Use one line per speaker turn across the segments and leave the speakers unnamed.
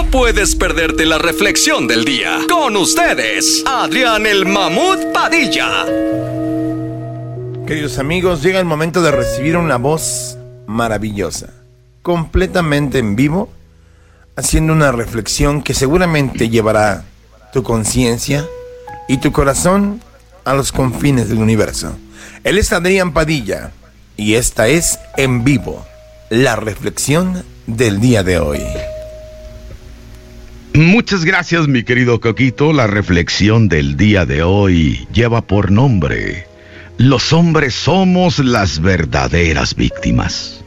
No puedes perderte la reflexión del día. Con ustedes, Adrián el Mamut Padilla.
Queridos amigos, llega el momento de recibir una voz maravillosa, completamente en vivo, haciendo una reflexión que seguramente llevará tu conciencia y tu corazón a los confines del universo. Él es Adrián Padilla y esta es en vivo la reflexión del día de hoy.
Muchas gracias mi querido Coquito. La reflexión del día de hoy lleva por nombre, los hombres somos las verdaderas víctimas.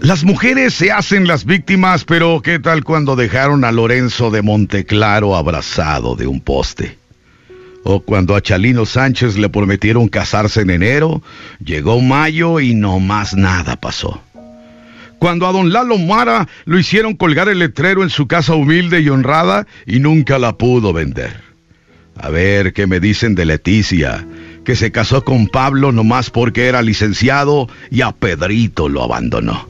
Las mujeres se hacen las víctimas, pero ¿qué tal cuando dejaron a Lorenzo de Monteclaro abrazado de un poste? O cuando a Chalino Sánchez le prometieron casarse en enero, llegó mayo y no más nada pasó. Cuando a don Lalo Mara lo hicieron colgar el letrero en su casa humilde y honrada y nunca la pudo vender. A ver qué me dicen de Leticia, que se casó con Pablo nomás porque era licenciado y a Pedrito lo abandonó.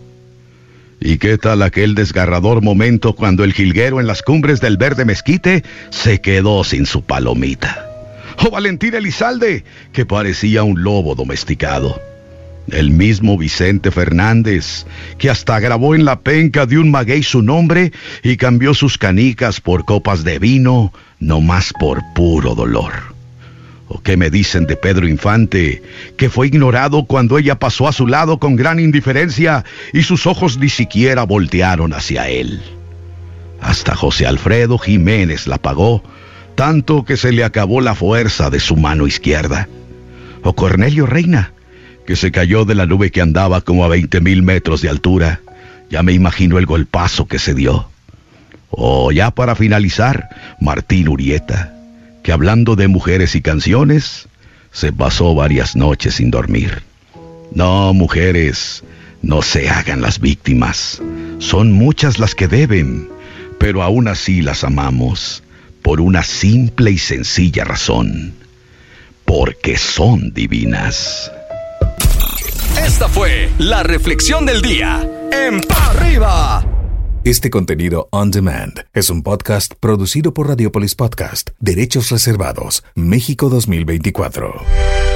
¿Y qué tal aquel desgarrador momento cuando el jilguero en las cumbres del verde mezquite se quedó sin su palomita? o Valentín Elizalde, que parecía un lobo domesticado. El mismo Vicente Fernández, que hasta grabó en la penca de un maguey su nombre y cambió sus canicas por copas de vino, no más por puro dolor. ¿O qué me dicen de Pedro Infante, que fue ignorado cuando ella pasó a su lado con gran indiferencia y sus ojos ni siquiera voltearon hacia él? Hasta José Alfredo Jiménez la pagó tanto que se le acabó la fuerza de su mano izquierda. O Cornelio Reina, que se cayó de la nube que andaba como a 20 mil metros de altura. Ya me imagino el golpazo que se dio. O ya para finalizar, Martín Urieta, que hablando de mujeres y canciones, se pasó varias noches sin dormir. No, mujeres, no se hagan las víctimas. Son muchas las que deben, pero aún así las amamos por una simple y sencilla razón, porque son divinas.
Esta fue la reflexión del día en Pa' Arriba.
Este contenido on demand es un podcast producido por Radiopolis Podcast, Derechos Reservados, México 2024.